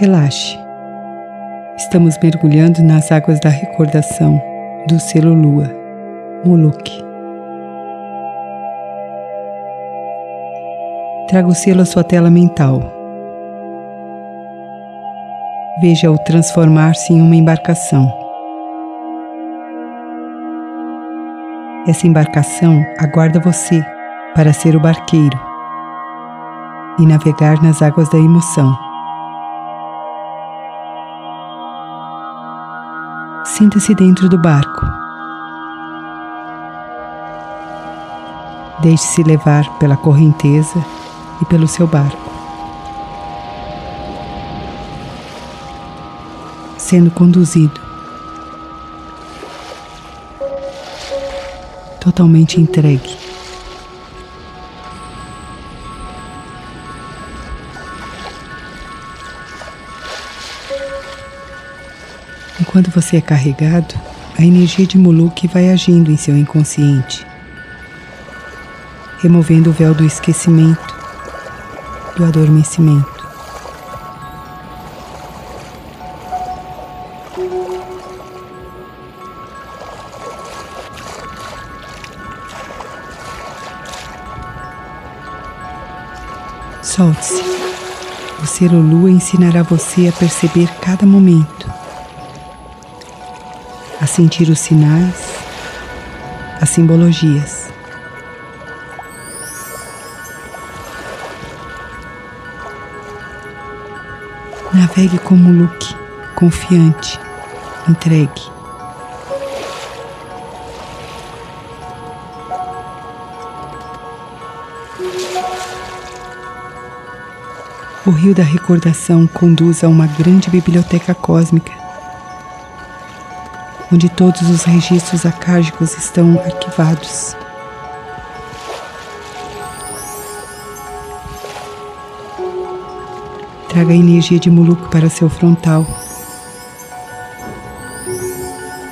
Relaxe. Estamos mergulhando nas águas da recordação do selo Lua, Moloch. Traga o selo à sua tela mental. Veja-o transformar-se em uma embarcação. Essa embarcação aguarda você para ser o barqueiro e navegar nas águas da emoção. Sinta-se dentro do barco. Deixe-se levar pela correnteza e pelo seu barco. Sendo conduzido. Totalmente entregue. Enquanto você é carregado, a energia de Muluk vai agindo em seu inconsciente, removendo o véu do esquecimento, do adormecimento. Solte-se. O ser Lua ensinará você a perceber cada momento a sentir os sinais, as simbologias. Navegue como Luke, confiante, entregue. O rio da recordação conduz a uma grande biblioteca cósmica onde todos os registros acágicos estão arquivados. Traga a energia de Muluco para seu frontal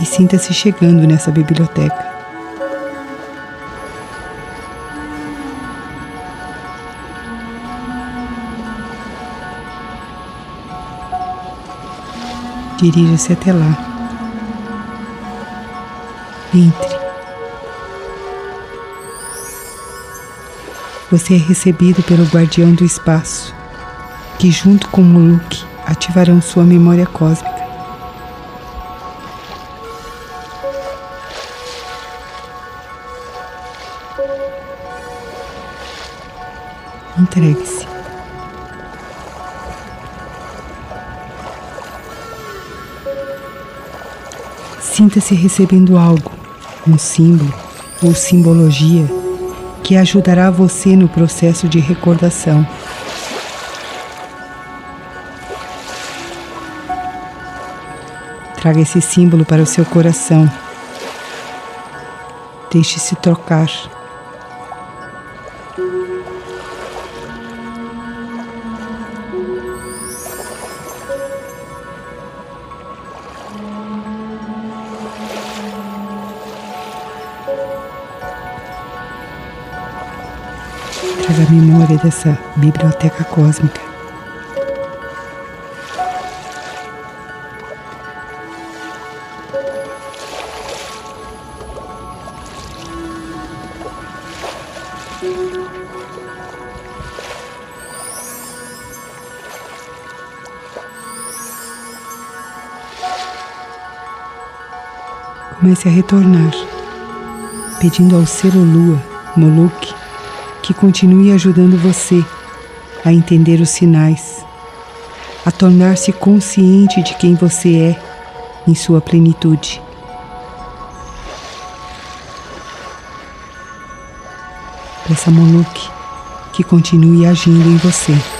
e sinta-se chegando nessa biblioteca. Dirija-se até lá. Entre. Você é recebido pelo guardião do espaço, que junto com Muluk ativarão sua memória cósmica. Entregue-se. Sinta-se recebendo algo um símbolo ou simbologia que ajudará você no processo de recordação. Traga esse símbolo para o seu coração. Deixe-se trocar. Traga a memória dessa biblioteca cósmica. Comece a retornar, pedindo ao ser Lua, Moloch, que continue ajudando você a entender os sinais, a tornar-se consciente de quem você é em sua plenitude. Peça a Monuk que continue agindo em você.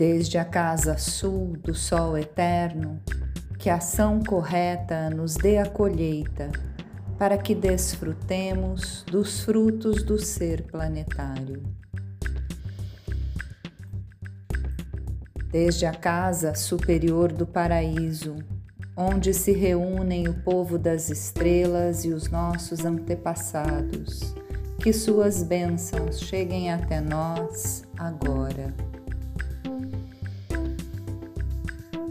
Desde a casa sul do Sol eterno, que a ação correta nos dê a colheita, para que desfrutemos dos frutos do ser planetário. Desde a casa superior do paraíso, onde se reúnem o povo das estrelas e os nossos antepassados, que suas bênçãos cheguem até nós agora.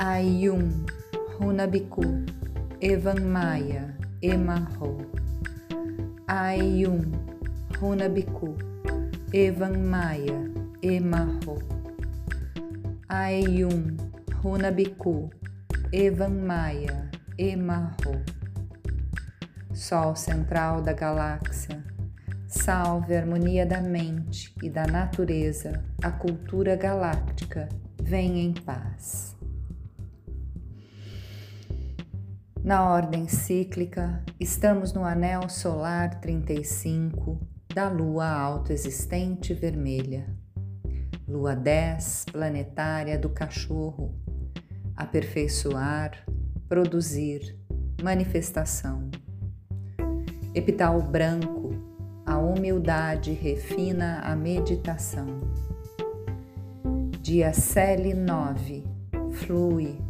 Ayum, Runabiku, Evan Maya, Emarro. Ayum, Runabiku, Evan Maya, Emarro. Ayum, Runabiku, Evan Maya, Emarro. Sol central da galáxia, salve a harmonia da mente e da natureza, a cultura galáctica, vem em paz. Na ordem cíclica, estamos no anel solar 35 da lua autoexistente vermelha, lua 10 planetária do cachorro, aperfeiçoar, produzir, manifestação. Epital branco, a humildade refina a meditação. Dia Cele 9, flui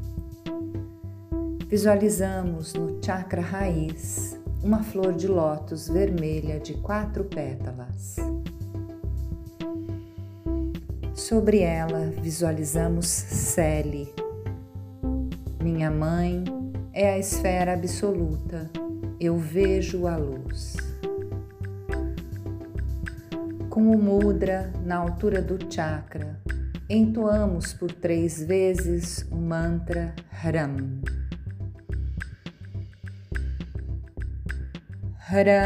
Visualizamos no chakra raiz uma flor de lótus vermelha de quatro pétalas. Sobre ela visualizamos Cele. Minha mãe é a esfera absoluta, eu vejo a luz. Com o mudra na altura do chakra, entoamos por três vezes o mantra Ram. Hada.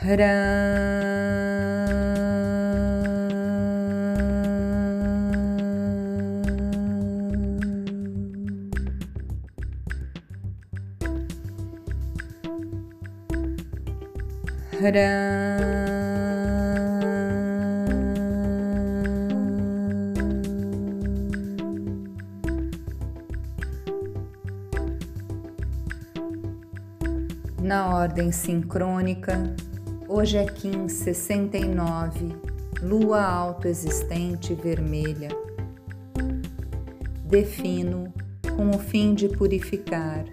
Hada. Na ordem sincrônica, hoje é Kim 69, lua autoexistente vermelha. Defino com o fim de purificar,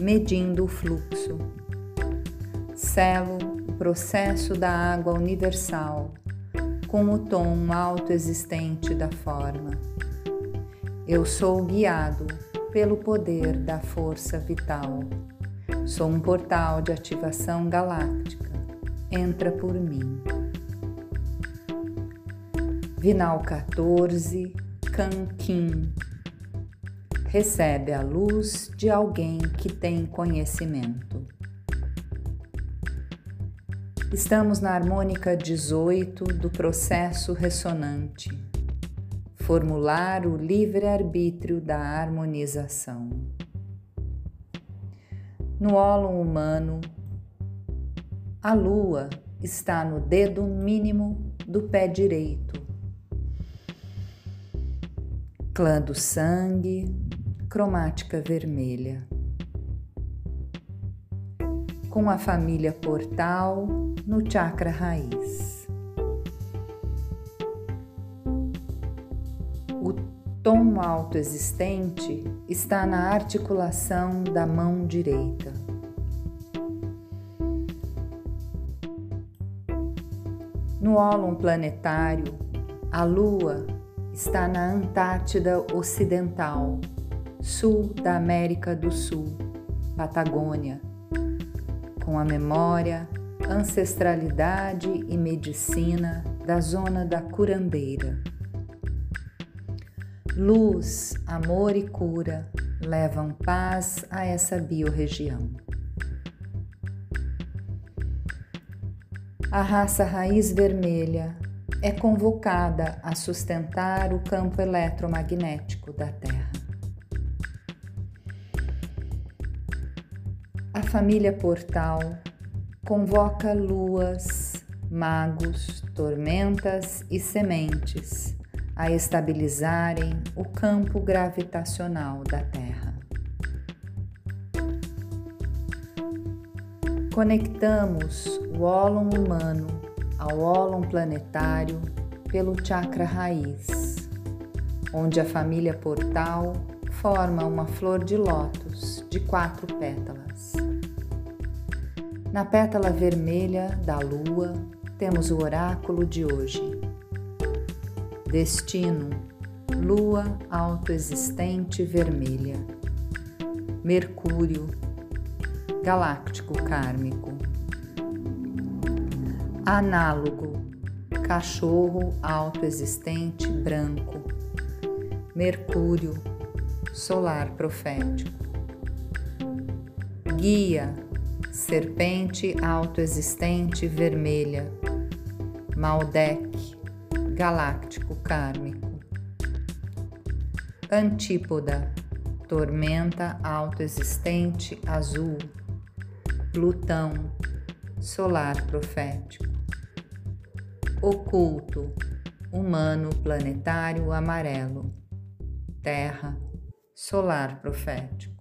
medindo o fluxo. Selo processo da água universal, com o tom autoexistente da forma. Eu sou guiado pelo poder da força vital. Sou um portal de ativação galáctica, entra por mim. Vinal 14, Canquim. Recebe a luz de alguém que tem conhecimento. Estamos na harmônica 18 do processo ressonante. Formular o livre-arbítrio da harmonização. No ólon humano, a lua está no dedo mínimo do pé direito. Clã do sangue, cromática vermelha. Com a família portal no chakra raiz. O tom autoexistente está na articulação da mão direita. No ólon planetário, a Lua está na Antártida Ocidental, sul da América do Sul, Patagônia, com a memória, ancestralidade e medicina da zona da curandeira. Luz, amor e cura levam paz a essa biorregião. A raça raiz vermelha é convocada a sustentar o campo eletromagnético da Terra. Família Portal convoca luas, magos, tormentas e sementes a estabilizarem o campo gravitacional da Terra. Conectamos o ólon humano ao ólon planetário pelo chakra raiz, onde a família portal forma uma flor de lótus de quatro pétalas. Na pétala vermelha da lua temos o oráculo de hoje. Destino, lua autoexistente vermelha. Mercúrio, galáctico kármico. Análogo, cachorro autoexistente branco. Mercúrio, solar profético. Guia, serpente autoexistente vermelha. Maldek, galáctico kármico. Antípoda, tormenta autoexistente azul. Plutão, solar profético. Oculto, humano planetário amarelo. Terra, solar profético.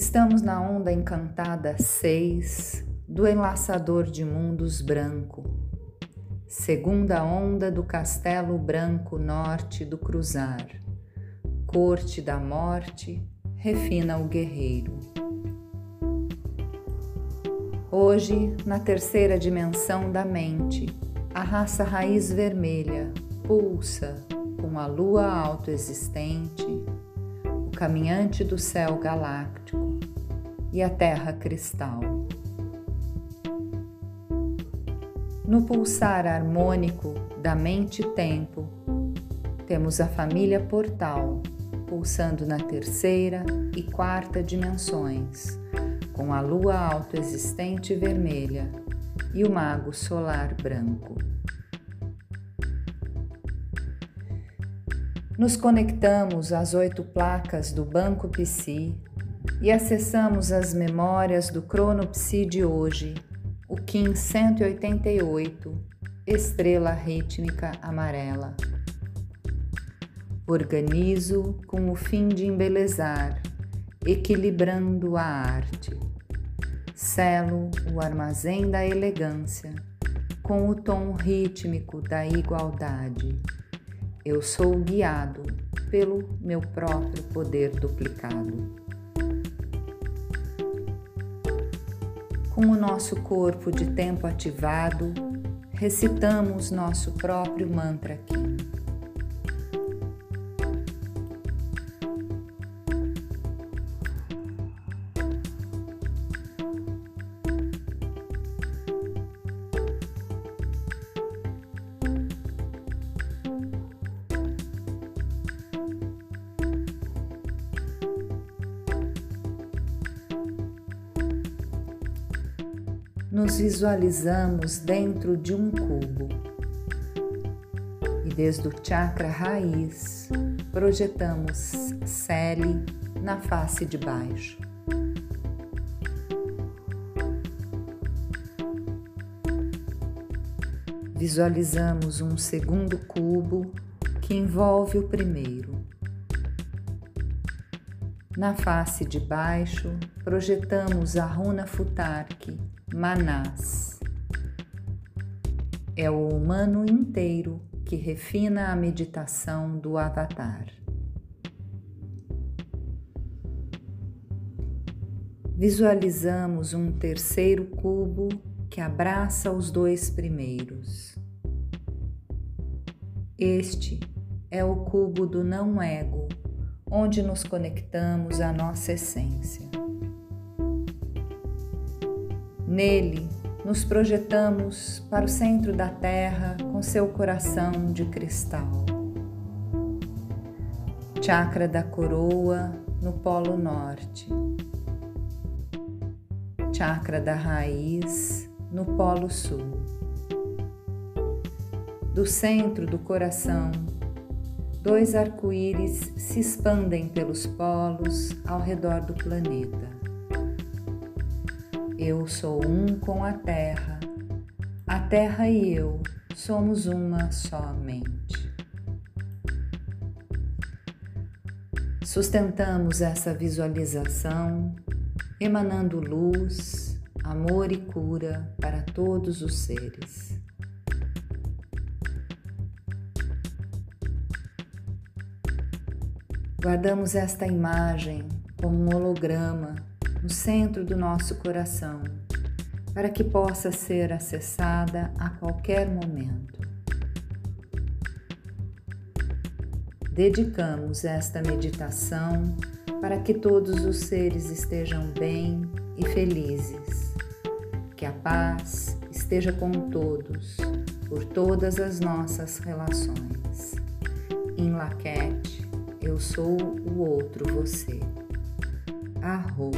Estamos na onda encantada 6 do enlaçador de mundos branco, segunda onda do castelo branco norte do cruzar, corte da morte, refina o guerreiro. Hoje, na terceira dimensão da mente, a raça raiz vermelha pulsa com a lua autoexistente, o caminhante do céu galáctico e a terra cristal. No pulsar harmônico da mente-tempo, temos a família portal pulsando na terceira e quarta dimensões com a lua autoexistente vermelha e o mago solar branco. Nos conectamos às oito placas do Banco Psi e acessamos as memórias do Crono Psi de hoje, o Kim 188, estrela rítmica amarela. Organizo com o fim de embelezar, equilibrando a arte. Selo o armazém da elegância com o tom rítmico da igualdade. Eu sou guiado pelo meu próprio poder duplicado. Com o nosso corpo de tempo ativado, recitamos nosso próprio mantra aqui. Nos visualizamos dentro de um cubo. E desde o chakra raiz, projetamos Sele na face de baixo. Visualizamos um segundo cubo que envolve o primeiro. Na face de baixo, projetamos a runa Futark, Manás. É o humano inteiro que refina a meditação do Avatar. Visualizamos um terceiro cubo que abraça os dois primeiros. Este é o cubo do não-ego, onde nos conectamos à nossa essência. Nele, nos projetamos para o centro da Terra com seu coração de cristal. Chakra da coroa no Polo Norte. Chakra da raiz no Polo Sul. Do centro do coração, dois arco-íris se expandem pelos polos ao redor do planeta. Eu sou um com a Terra, a Terra e eu somos uma só mente. Sustentamos essa visualização emanando luz, amor e cura para todos os seres. Guardamos esta imagem como um holograma no centro do nosso coração, para que possa ser acessada a qualquer momento. Dedicamos esta meditação para que todos os seres estejam bem e felizes. Que a paz esteja com todos, por todas as nossas relações. Em Laquete, eu sou o outro você. Arro.